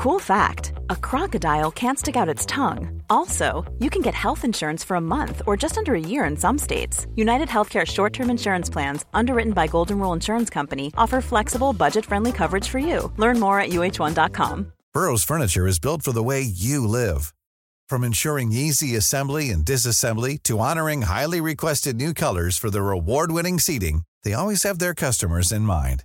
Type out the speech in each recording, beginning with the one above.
Cool fact a crocodile can't stick out its tongue. Also, you can get health insurance for a month or just under a year in some states. United Healthcare short term insurance plans, underwritten by Golden Rule Insurance Company, offer flexible, budget friendly coverage for you. Learn more at uh1.com. Burrow's Furniture is built for the way you live. From ensuring easy assembly and disassembly to honoring highly requested new colors for their award winning seating, they always have their customers in mind.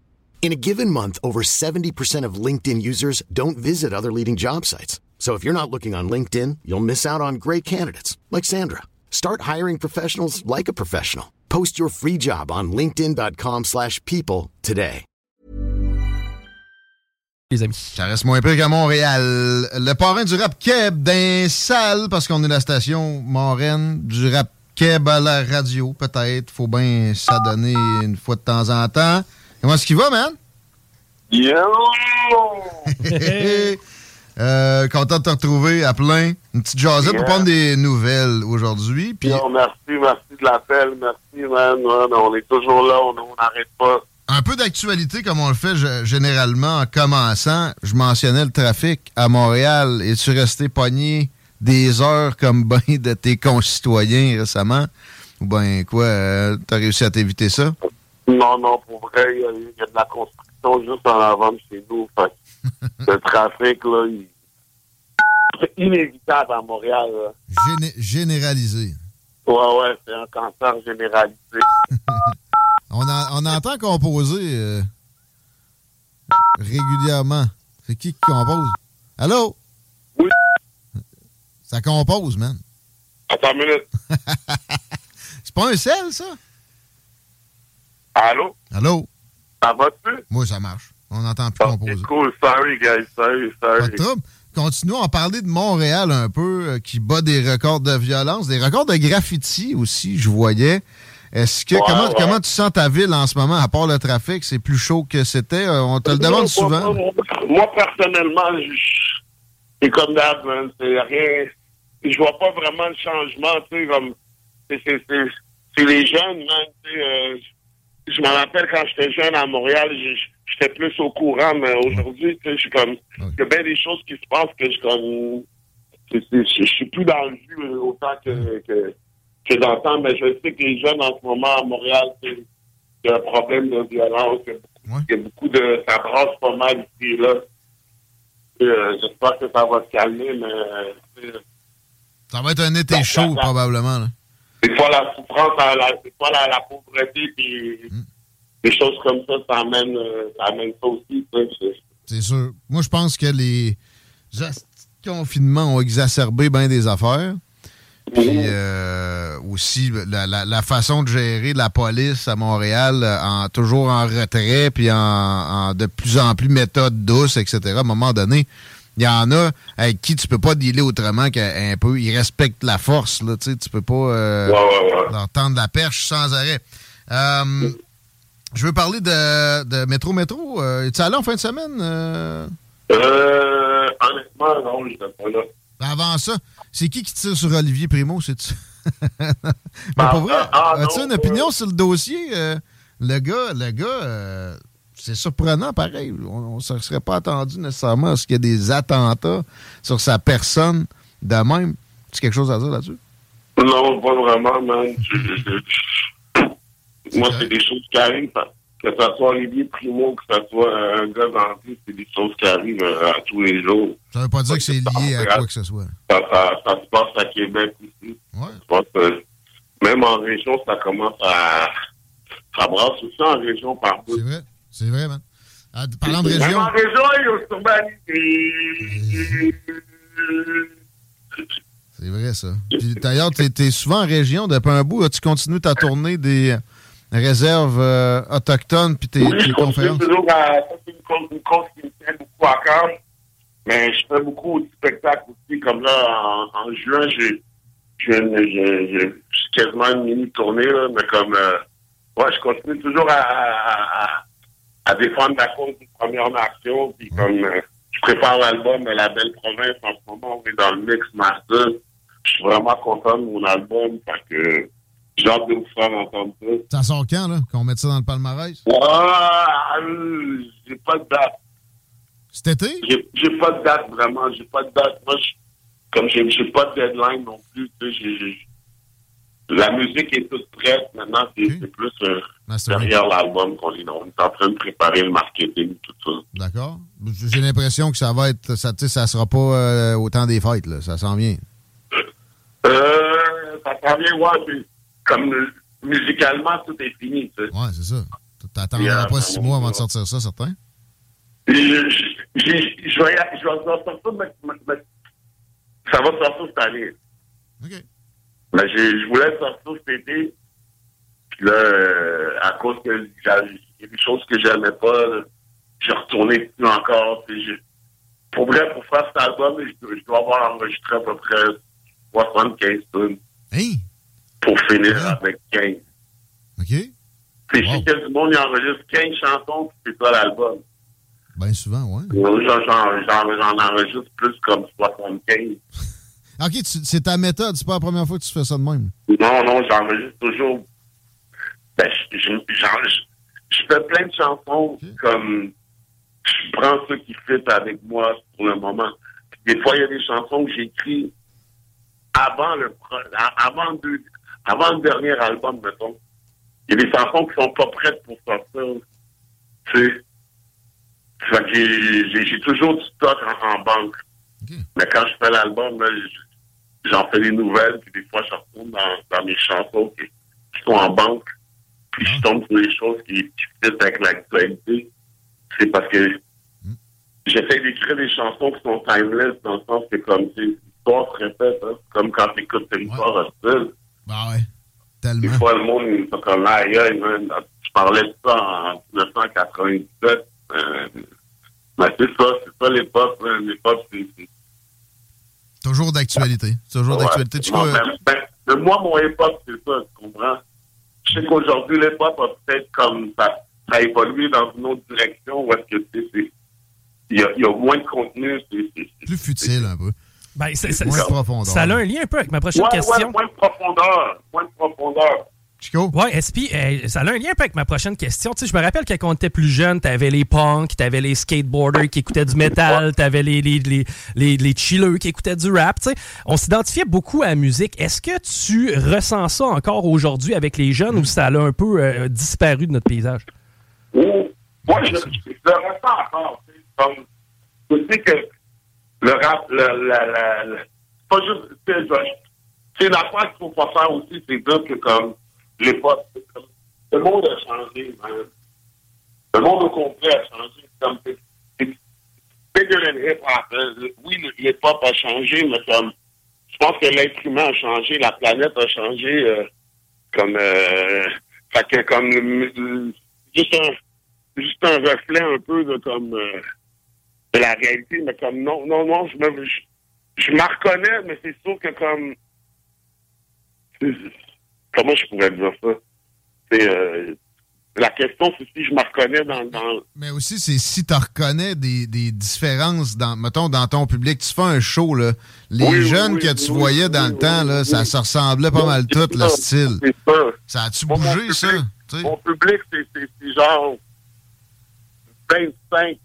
In a given month, over 70% of LinkedIn users don't visit other leading job sites. So if you're not looking on LinkedIn, you'll miss out on great candidates like Sandra. Start hiring professionals like a professional. Post your free job on linkedin.com/people slash people today. les amis. Ça reste moins pire qu'à Montréal. Le parrain du rap keb d'un salle, parce qu'on est la station moraine du rap keb à la radio, peut-être. Faut bien s'adonner une fois de temps en temps. Comment est-ce qu'il va, man? Yo! Euh, content de te retrouver à plein. Une petite jasette pour prendre des nouvelles aujourd'hui. Puis merci, merci de l'appel, merci, man. On est toujours là, on n'arrête pas. un peu d'actualité comme on le fait généralement en commençant. Je mentionnais le trafic à Montréal. Es-tu resté pogné des heures comme ben de tes concitoyens récemment? Ou ben quoi, euh, t'as réussi à t'éviter ça? Non, non, pour vrai, il y, a- il y a de la construction juste en avant de chez nous. Fait le trafic, là, il... c'est inévitable à Montréal. Géné- généralisé. Ouais, ouais, c'est un cancer généralisé. On entend composer euh, régulièrement. C'est qui qui compose? Allô? Oui. Ça compose, man. Attends une minute. C'est pas un sel, ça? Allô? Allô? Ça va-tu? Moi, ça marche. On n'entend plus composer. C'est cool, sorry, guys, sorry, Pas sorry. de trouble. Continuons à parler de Montréal un peu, euh, qui bat des records de violence, des records de graffiti aussi, je voyais. Est-ce que Ouais, comment, ouais. comment tu sens ta ville en ce moment, à part le trafic, c'est plus chaud que c'était? Euh, On te le demande souvent. Moi, moi, personnellement, c'est comme d'hab, man. C'est rien. Je vois pas vraiment le changement, tu sais, comme. c'est les jeunes, man. tu sais, euh, je me rappelle quand j'étais jeune à Montréal, j'étais plus au courant, mais aujourd'hui, tu sais, je suis comme. Il y a bien des choses qui se passent que je comme. Je suis plus dans le jus euh, autant que, que, que dans le temps, mais je sais que les jeunes en ce moment à Montréal, c'est- il y a un problème de violence, il y a beaucoup, il y a beaucoup de. Ça brasse pas mal ici là. Euh, J'espère que ça va se calmer, mais euh, Ça va être un été chaud, probablement. là. Des fois la souffrance, la, des fois la, la pauvreté, puis des choses comme ça, ça amène, euh, ça amène ça aussi. c'est- sûr. Moi, je pense que les confinements ont exacerbé bien des affaires. Puis euh, aussi la, la- la façon de gérer la police à Montréal, euh, en, toujours en retrait, puis en, en de plus en plus méthode douce, etc. À un moment donné, il y en a avec qui tu peux pas dealer autrement qu'un peu. Ils respectent la force, là, tu sais, tu peux pas euh, Ouais, ouais, ouais. leur tendre la perche sans arrêt. Euh, je veux parler de, de Métro Métro. Euh, Es-tu allé en fin de semaine? euh? Honnêtement, non, je pas là. Avant ça, c'est qui qui tire sur Olivier Primo, c'est-tu? Mais Ah, pour vrai, ah, as-tu non, une opinion sur le dossier? le gars, le gars, c'est surprenant pareil. On ne se serait pas attendu nécessairement à ce qu'il y ait des attentats sur sa personne de même. Tu quelque chose à dire là-dessus? Non, pas vraiment, man. Moi, c'est des choses qui arrivent. Que ce soit Olivier Primo, que ce soit un gars d'entrée, c'est des choses qui arrivent euh, à tous les jours. Ça veut pas dire que c'est lié à quoi que ce soit. Ça, se passe à Québec aussi. Même en région, ça commence à... Ça brasse aussi en région partout. C'est vrai. C'est vrai, man. Ah, parlant de région... En région, il y a C'est vrai, ça. D'ailleurs, tu es, souvent en région depuis un bout. Tu continues ta tournée des réserves euh, autochtones puis tes, oui, tes je conférences? toujours à, c'est une, cause qui me tient beaucoup à cœur. Mais je fais beaucoup de spectacles aussi. Comme là, en, juin, j'ai, quasiment une mini-tournée, là, mais comme... Euh, ouais, je continue toujours à, à, à, défendre la cause du Première Nation. Puis comme euh, je prépare l'album La Belle Province en ce moment, on est dans le mix master. Je suis vraiment content de mon album parce que j'ai hâte de vous faire entendre ça. Ça sort quand, là? Qu'on mette ça dans le palmarès? Ouais, j'ai pas de date. Cet été? J'ai pas de date, vraiment. J'ai pas de date. Moi, comme j'ai pas de deadline non plus, tu sais, la musique est toute prête. Maintenant, c'est plus euh, derrière l'album qu'on est, on est en train de préparer le marketing, tout ça. D'accord. J'ai l'impression que ça va être, ça, ça sera pas euh, au temps des fêtes, là. Ça s'en vient. Euh, ça s'en vient, ouais comme musicalement, tout est fini. Tu sais. Ouais, c'est ça. T'attendras pas six mois avant de sortir ça, certain? Je, je, je, vais, je vais sortir, mais, mais, ça va sortir cette année. OK. Mais je voulais sortir cet été. Puis là, euh, à cause que il a des choses que j'aimais pas, j'ai retourné plus encore. Puis pour vrai, pour faire cet album, je, je dois avoir enregistré à peu près 75 tonnes. Hey! pour finir avec 15. OK. C'est wow. que du monde enregistre 15 chansons, c'est pas l'album. Bien souvent, oui. J'en enregistre plus comme 75. OK, c'est ta méthode, c'est pas la première fois que tu fais ça de même. Non, non, j'enregistre toujours. Ben, je, fais plein de chansons comme je prends ceux qui fit avec moi pour le moment. Des fois, il y a des chansons que j'écris avant le avant deux, avant le dernier album, mettons, il y a des chansons qui sont pas prêtes pour sortir. Tu sais. j'ai toujours du stock en, banque. Mais quand je fais l'album, j'en fais des nouvelles, puis des fois, je retourne dans, dans mes chansons qui, sont en banque, puis je ah. tombe sur des choses qui, qui avec l'actualité. C'est parce que hmm. j'essaie d'écrire des chansons qui sont timeless, dans le sens que comme, l'histoire se répète, hein, comme quand tu écoutes une histoire hostile. Bah ouais. Tellement. Des fois, le monde, il est comme là, tu parlais de ça en 1997. Euh, mais c'est ça, c'est ça l'époque. L'époque, c'est. Toujours d'actualité. Toujours d'actualité. Tu non, ben, ben, moi, mon époque, c'est ça, tu comprends? Je sais qu'aujourd'hui, l'époque a peut-être comme ça, ça a évolué dans une autre direction où est-ce que c'est. Il y, a, il y a moins de contenu. C'est, Plus futile un peu. Ben, ça, ça, a un lien un peu avec ma prochaine question. Ouais, moins de profondeur. Moins de profondeur. Chico? Ouais, SP, euh, ça a un lien un peu avec ma prochaine question. Tu sais, je me rappelle quand on était plus jeune, t'avais les punks, t'avais les skateboarders qui écoutaient du métal, t'avais les, les, les, les, les chillers qui écoutaient du rap. Tu sais, on s'identifiait beaucoup à la musique. Est-ce que tu ressens ça encore aujourd'hui avec les jeunes ou ça a un peu euh, disparu de notre paysage? Oui, moi, je, je, le ressens encore. Comme, je sais que le rap, le, la, la, pas juste, c'est la fois qu'il faut pas faire aussi, c'est dire que comme l'époque, le monde a changé, man. Le monde au complet a changé. Comme, bigger than hip-hop. Hein. Oui, le hip-hop a changé, mais comme, je pense que l'être humain a changé, la planète a changé, euh, comme, euh, fait que comme, euh, juste un, juste un reflet un peu de comme, euh, de la réalité, mais comme non, non, non, je me, je, je m'en reconnais, mais c'est sûr que comme comment je pourrais dire ça? C'est euh, la question, c'est si je me reconnais dans, dans... Mais aussi, c'est si tu reconnais des, des, différences, dans, mettons, dans ton public. Tu fais un show, là. Les jeunes que tu voyais dans le temps, là, ça se ressemblait pas mal tout, le style. Ça, ça a-tu bougé, ça? Mon public, c'est genre 25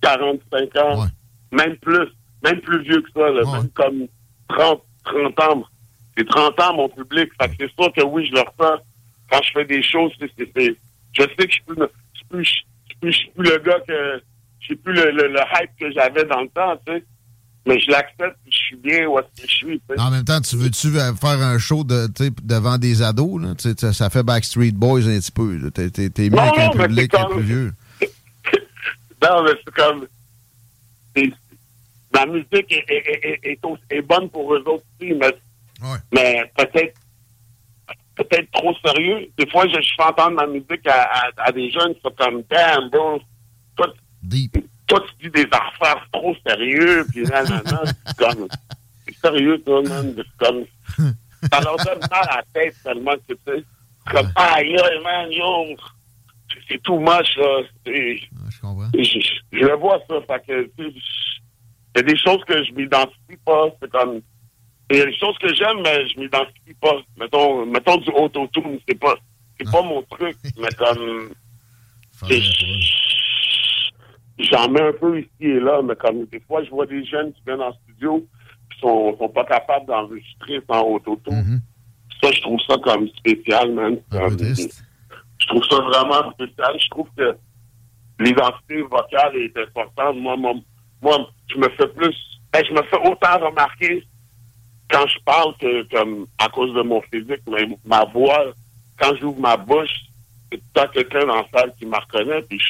45 ans, même plus, même plus vieux que ça, même comme 30, 30 ans. C'est 30 ans, mon public. Fait que c'est sûr que oui, je le ressens. Quand je fais des choses, c'est, c'est, c'est- je sais que je suis plus, je suis plus, je suis plus, je suis plus le gars que, je suis plus le, le, le hype que j'avais dans le temps, tu sais. Mais je l'accepte, je suis bien où est-ce que je suis. En même temps, tu veux-tu euh, faire un show de, devant des ados? Là? Ça- fait Backstreet Boys un petit peu. là. T'es, t'es, Non, avec un public comme- plus vieux. Non, mais c'est comme. c'est- Ma musique est bonne pour eux autres aussi, mais, Ouais. mais peut-être peut-être trop sérieux. Des fois, je, je fais entendre ma musique à, à, à des jeunes qui sont comme Damn, bro, toi, toi, tu dis des affaires trop sérieux, puis là, là, là, c'est comme. C'est sérieux, toi, man. C'est comme. Ça leur donne mal à la tête tellement que, tu sais. C'est comme, ah, yo, man, yo. C'est tout moche, là. C'est- je comprends. je, je- je le vois ça. Fait que, tu sais, il y a des choses que je m'identifie pas. C'est comme. Il y a des choses que j'aime, mais je m'identifie pas. Mettons, mettons du auto-tune, c'est pas, c'est pas mon truc. Mais comme. J'en mets un peu ici et là, mais comme des fois, je vois des jeunes qui viennent en studio qui sont, sont pas capables d'enregistrer sans auto-tune. Mhm. Ça, je trouve ça comme spécial, man. Comme- je trouve ça vraiment spécial. Je trouve que l'identité vocale est importante. Moi, moi, moi, je me fais plus, ben, je me fais autant remarquer quand je parle que comme à cause de mon physique, mais ma voix, quand j'ouvre ma bouche, c'est tout temps quelqu'un dans la salle qui me reconnaît. Puis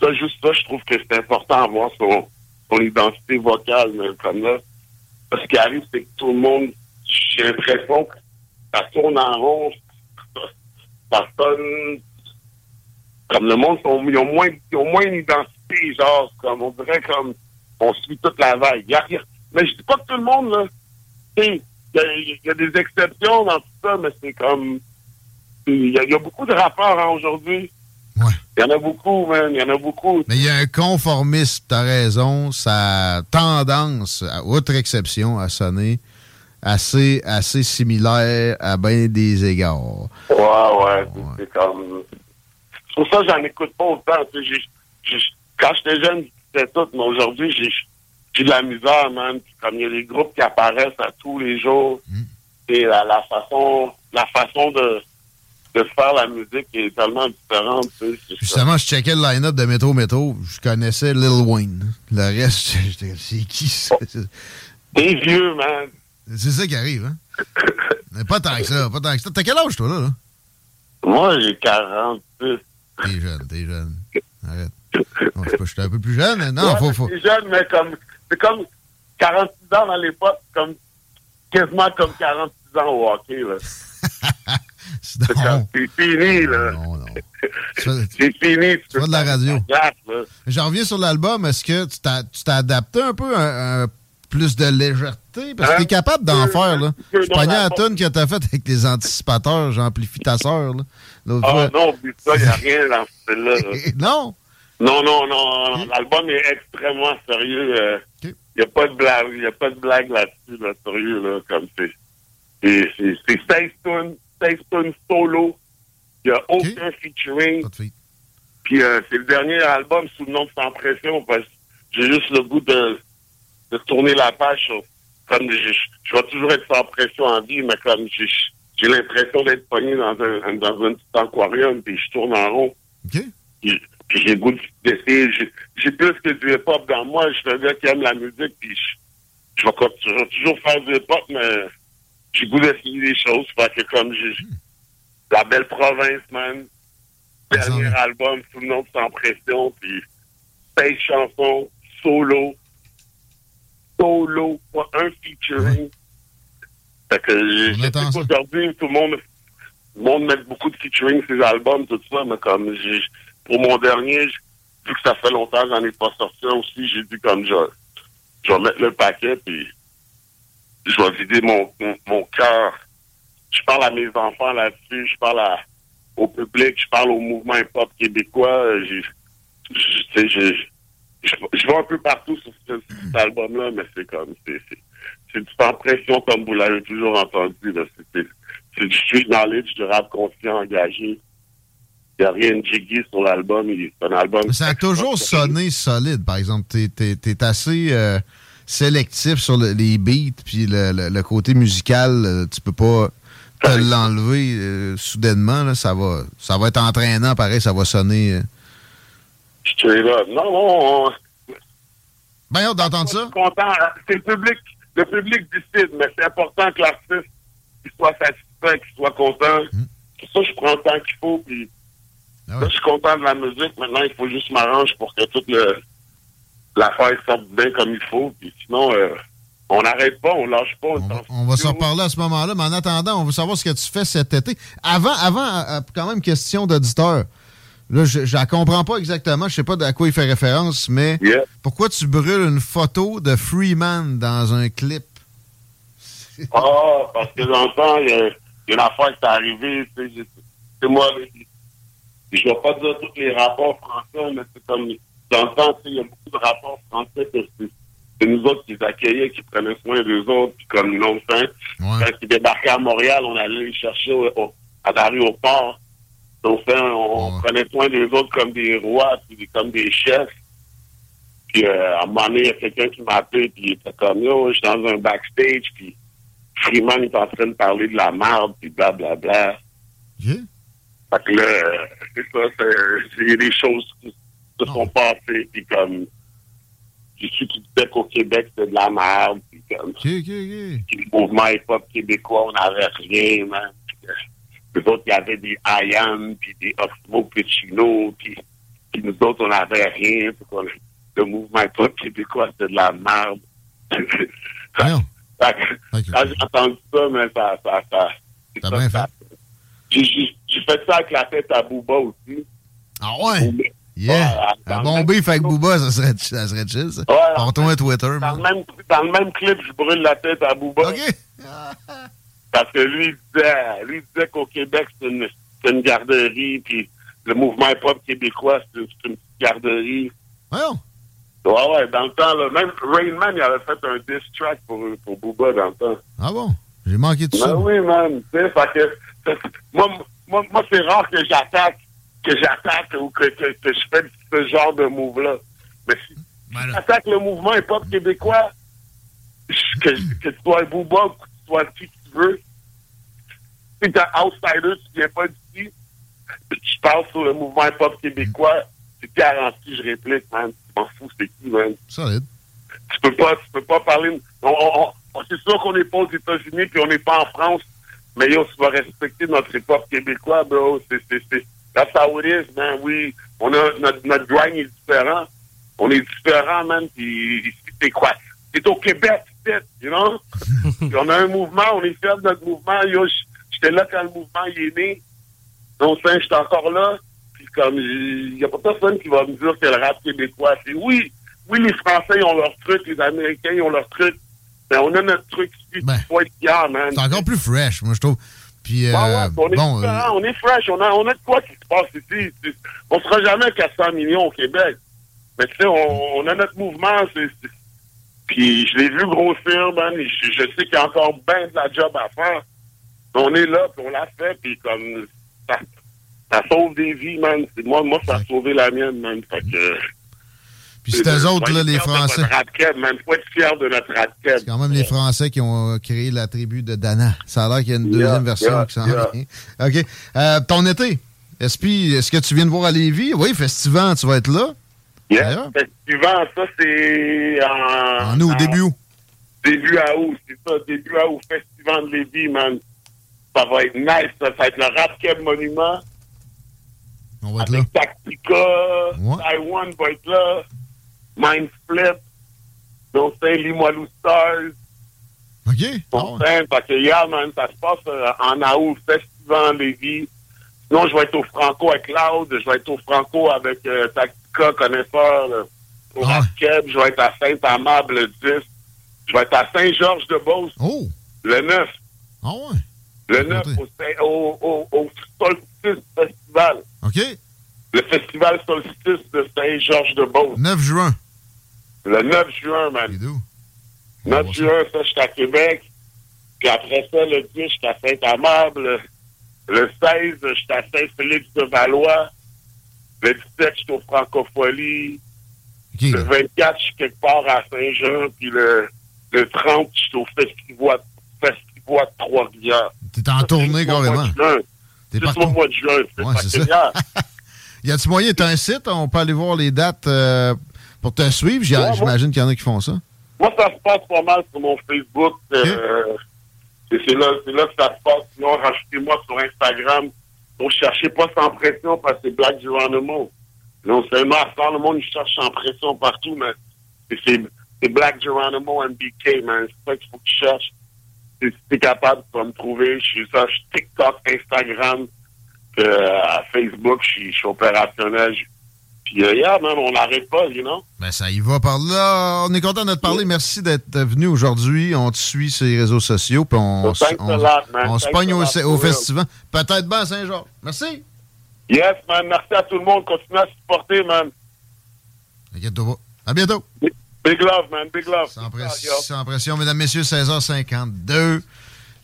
ça, juste ça, je trouve que c'est important d'avoir son, son identité vocale, mais comme là. Parce ce qui arrive, c'est que tout le monde, j'ai l'impression que ça tourne en rond. Ça sonne comme le monde, ils, ont moins, ils ont moins une identité, genre, comme on dirait comme on suit toute la vague. Mais je dis pas que tout le monde, là, il y, a- il y a des exceptions dans tout ça, mais c'est comme, il y, a- il y a beaucoup de rappeurs hein, aujourd'hui. Ouais. Il y en a beaucoup, man, il y en a beaucoup. Mais il y a un conformisme, t'as raison, ça a tendance, à outre exception, à sonner assez, assez similaire à bien des égards. Ouais, ouais, c'est- c'est comme... C'est pour ça que j'en écoute pas autant. j'ai- quand j'étais jeune, c'était tout, mais aujourd'hui, j'ai j'ai de la misère, man. Puis comme il y a des groupes qui apparaissent à tous les jours, et la, la façon la façon de, de faire la musique est tellement différente. tu sais, c'est ça. Justement, je checkais le line-up de Métro Métro, je connaissais Lil Wayne. Le reste, j'étais c'est qui ça? T'es vieux, man. C'est ça qui arrive, hein? Mais pas tant que ça, pas tant que ça. T'as quel âge, toi, là? là? Moi, j'ai 46. T'es jeune, t'es jeune. Arrête. Non, je j'étais un peu plus jeune, mais non, Ouais, faut, faut. Jeune, mais comme... C'est comme 46 ans dans l'époque, comme quasiment comme 46 ans au hockey, là. C'est fini, là. Non, C'est fini. Tu fais de la radio. J'en reviens sur l'album. Est-ce que tu t'as- adapté un peu à, à plus de légèreté? Parce que Hein? t'es capable d'en faire, là. Je pognais la tonne que t'as faite avec les anticipateurs, j'amplifie ta sœur, là. Ah fois? non, oublie ça, il n'y a rien dans ce là. non? Non, non, non. L'album est extrêmement sérieux. euh, Il n'y a pas de blague, y a pas de blague là-dessus, là, sérieux, là, comme c'est. C'est c'est- c'est 16 tonnes, 16 tonnes solo. Il n'y a aucun featuring. De fille. Puis euh, c'est le dernier album sous le nom de Sans Pression parce que j'ai juste le goût de, de tourner la page. comme je, je vais toujours être sans pression en vie, mais comme j'ai l'impression d'être pogné dans un, dans un petit aquarium puis je tourne en rond. OK? Puis j'ai goût d'essayer. J'ai- plus que du hip-hop dans moi. Je suis un gars qui aime la musique puis je, je vais vais toujours faire du hip-hop, mais j'ai goût d'essayer des choses. Fait que comme j'ai la belle province, man. Dernier album sous le nom de Sans Pression, puis 16 chansons, solo. Solo, pas un featuring. Fait que je qu'aujourd'hui, tout le monde, tout le monde met beaucoup de featuring sur ses albums, tout ça, mais comme j'ai, pour mon dernier, vu que ça fait longtemps que j'en ai pas sorti aussi, j'ai dit comme je, je vais mettre le paquet, puis je vais vider mon, mon, cœur. Je parle à mes enfants là-dessus, je parle au public, je parle au mouvement hip-hop québécois. je- je, je, je vais un peu partout sur ce- sur cet album-là, mais c'est comme, c'est, c'est, c'est du pression comme vous l'avez toujours entendu. C'est du street knowledge, du rap conscient engagé. Il n'y a rien de jiggy sur l'album. il- C'est un album. Ça a toujours sonné solide, par exemple. T'es, t'es- t'es assez, euh, sélectif sur le- les beats, puis le, le- le côté musical, euh, tu peux pas te l'enlever euh, soudainement. là. ça, va, ça va être entraînant, pareil, ça va sonner. euh. Je suis là. Non, non, on- Ben, hâte d'entendre je ça. suis content. C'est le public. Le public décide, mais c'est important que l'artiste soit satisfait, qu'il soit content. Pour ça, je prends le temps qu'il faut. Puis Ah là, je suis content de la musique. Maintenant, il faut juste m'arranger pour que toute le l'affaire sorte bien comme il faut. Puis sinon, euh, on n'arrête pas, on lâche pas. On, va s'en reparler à ce moment-là, mais en attendant, on veut savoir ce que tu fais cet été. Avant, avant euh, euh, quand même, question d'auditeur. Là, je ne la comprends pas exactement, je sais pas à quoi il fait référence, mais Yeah. pourquoi tu brûles une photo de Freeman dans un clip? Ah, parce que dans le temps, il y, a- il y a une affaire qui est arrivée. C'est moi, je ne vais pas dire tous les rapports français, mais c'est comme. Dans le temps, il y a beaucoup de rapports français que c'est nous autres qui les accueillaient, qui prenaient soin d'eux autres, puis comme non fin. Quand ils débarquaient à Montréal, on allait les chercher au- au- à l'aéroport. Donc, ça, on prenait soin d'eux autres comme des rois, puis comme des chefs. Puis, euh, à un moment donné, il y a quelqu'un qui m'a appelé, puis il était comme, yo, je suis dans un backstage, puis Freeman est en train de parler de la merde, puis blablabla. Fait que là, c'est ça, c'est- il y a des choses qui se sont passées, puis comme, j'ai su qu'il disait qu'au Québec, c'était de la merde, puis comme, le mouvement hip-hop québécois, on n'avait rien, man. Puis, les autres, il y avait des IAM, puis des Oxmo Puccino, puis, puis nous autres, on n'avait rien. Puis qu'on- le mouvement hip-hop québécois, c'était de la merde. Fait que, Quand j'ai entendu ça, mais ça... ça, ça c'est J'ai fait ça avec la tête à Booba aussi. Ah ouais? Yeah! bon même- beef avec Booba, ça serait, ça serait chill, ça. Ouais. Portons un Twitter, Dans man. le, même, dans le même clip, je brûle la tête à Booba. Parce que lui, il disait, lui, disait qu'au Québec, c'est une, une garderie, puis le mouvement hip-hop québécois, c'est une, c'est une petite garderie. Ouais, ouais, ouais, dans le temps, là, même Rain Man, il avait fait un diss track pour, pour Booba dans le temps. Ah bon? J'ai manqué de ça. Ben oui, man. Tu sais, fait que, moi, moi, moi c'est rare que j'attaque, que j'attaque ou que, que, que je fais ce genre de move-là. Mais si tu attaques le mouvement hip-hop québécois, que, que tu sois un booba ou que tu sois qui tu veux, si t'es un outsider, tu viens pas d'ici, tu parles sur le mouvement hip-hop québécois, c'est garanti, je réplique, man. Tu m'en fous, c'est qui, man. Solide. Tu peux pas, tu peux pas parler. On, on- on- c'est sûr qu'on n'est pas aux États-Unis puis on n'est pas en France, mais yo, vas respecter notre hip-hop québécois, bro. C'est, it is, man. Oui, on a, notre, notre grind est différent. On est différent, man. Puis c'est quoi? C'est au Québec, c'est, you know? On a un mouvement, on est fiers de notre mouvement. Yo, j'étais là quand le mouvement est né. Donc, ça, j'étais encore là. Puis comme, il n'y a pas personne qui va me dire que le rap québécois, c'est oui. Oui, les Français, ils ont leur truc, les Américains, ils ont leur truc. Mais on a notre truc être fier, man? C'est encore plus fresh, moi, je trouve. Puis, euh, Ouais, ouais, on est bon, euh, on est fresh, on a, on a de quoi qui se passe ici. On sera jamais à 400 millions au Québec. Mais tu sais, on, on a notre mouvement, c'est, c'est- puis je l'ai vu grossir, man, je, je sais qu'il y a encore bien de la job à faire. Mais on est là, puis on l'a fait, puis comme, ça, ça sauve des vies, man. Moi, moi, ça a sauvé la mienne, man. Fait que... Puis c'est eux autres, là, les Français. Radkeb, man. Faut être fier de notre Radkeb. C'est quand même les Français qui ont euh, créé la tribu de Dana. Ça a l'air qu'il y a une deuxième version qui s'en vient. OK. Euh, ton été, est-ce que tu viens de voir à Lévis? Oui, Festival, tu vas être là? Yeah. Festival, ça, c'est en... En août, début août. Début à août, c'est ça. Début à août, Festival de Lévis, man. Ça va être nice, ça. Ça va être le Radkeb Monument. On va être là. Avec Tactica, Taiwan va être là. Mind Flip. Donc, c'est Limoilou Stars. OK. Bon, fait que hier, man, ça se passe euh, en août, Festival Lévis. Sinon, je vais être au Franco avec Cloud. Je vais être au Franco avec euh, Tactica, connaisseur. euh, au Radkeb. Je vais être à Saint-Amable le 10. Je vais être à Saint-Georges-de-Beauce Oh. le 9. Ah ouais? Le 9 au, Saint- au, au, au Solstice Festival. OK. Le festival Solstice de Saint-Georges-de-Beauce. 9 juin. Le 9 juin, man. 9 juin, ça, je suis à Québec. Puis après ça, le 10, je suis à Saint-Amable. Le 16, je suis à Saint-Félix-de-Valois. Le 17, je suis au Francophonie. Le 24, je suis quelque part à Saint-Jean, puis le, le 30, je suis au Festival de Trois-Rivières. T'es en tournée carrément. T'es partout. au mois de juin. Ouais, c'est ça. y a-tu moyen, t'as un site, on peut aller voir les dates euh, pour te suivre? J'imagine qu'il y en a qui font ça. Moi, ça se passe pas mal sur mon Facebook. Euh, c'est là, là que ça se passe. Sinon, rajoutez-moi sur Instagram. Donc, cherchez pas sans pression parce que c'est Black Geronimo. Non seulement à faire le monde, il cherche sans pression partout, mais c'est Black Geronimo MBK, man. C'est ça qu'il faut que tu cherches. Si tu es capable de me trouver, je suis sur TikTok, Instagram, euh, Facebook, je suis opérationnel. Puis, euh, yeah, man, on n'arrête pas, you know? Ben, ça y va par là. On est content de te parler. Merci d'être venu aujourd'hui. On te suit sur les réseaux sociaux. Puis on, on, se pogne au, au festival. Peut-être bien à Saint-Jean. Merci. Yes, man. Merci à tout le monde. Continuez à supporter, man. Inquiète-toi pas. À bientôt. Big love, man. Big love. Sans, pression, sans pression, mesdames, messieurs, 16h52.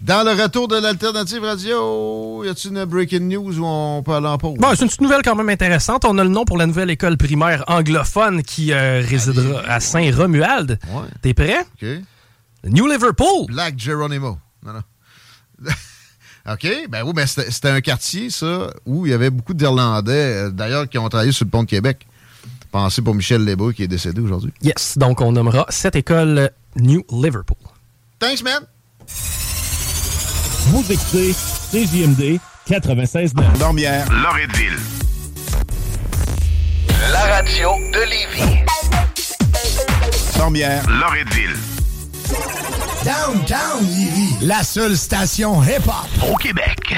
Dans le retour de l'Alternative Radio, y a-t-il une breaking news où on peut aller en pause? Bon, c'est une petite nouvelle quand même intéressante. On a le nom pour la nouvelle école primaire anglophone qui euh, résidera à Saint-Romuald. Ouais. T'es prêt? OK. New Liverpool. Black Geronimo. Non, non. OK, ben oui, ben c'était un quartier, ça, où il y avait beaucoup d'Irlandais, euh, d'ailleurs, qui ont travaillé sur le pont de Québec. Pensez pour Michel Lebeau, qui est décédé aujourd'hui. Yes, donc on nommera cette école New Liverpool. Thanks, man! Vous écoutez CJMD 96.9. Dormière, Loretteville. La radio de Lévis. Dormière, Loretteville. Downtown Lévis. La seule station hip-hop au Québec.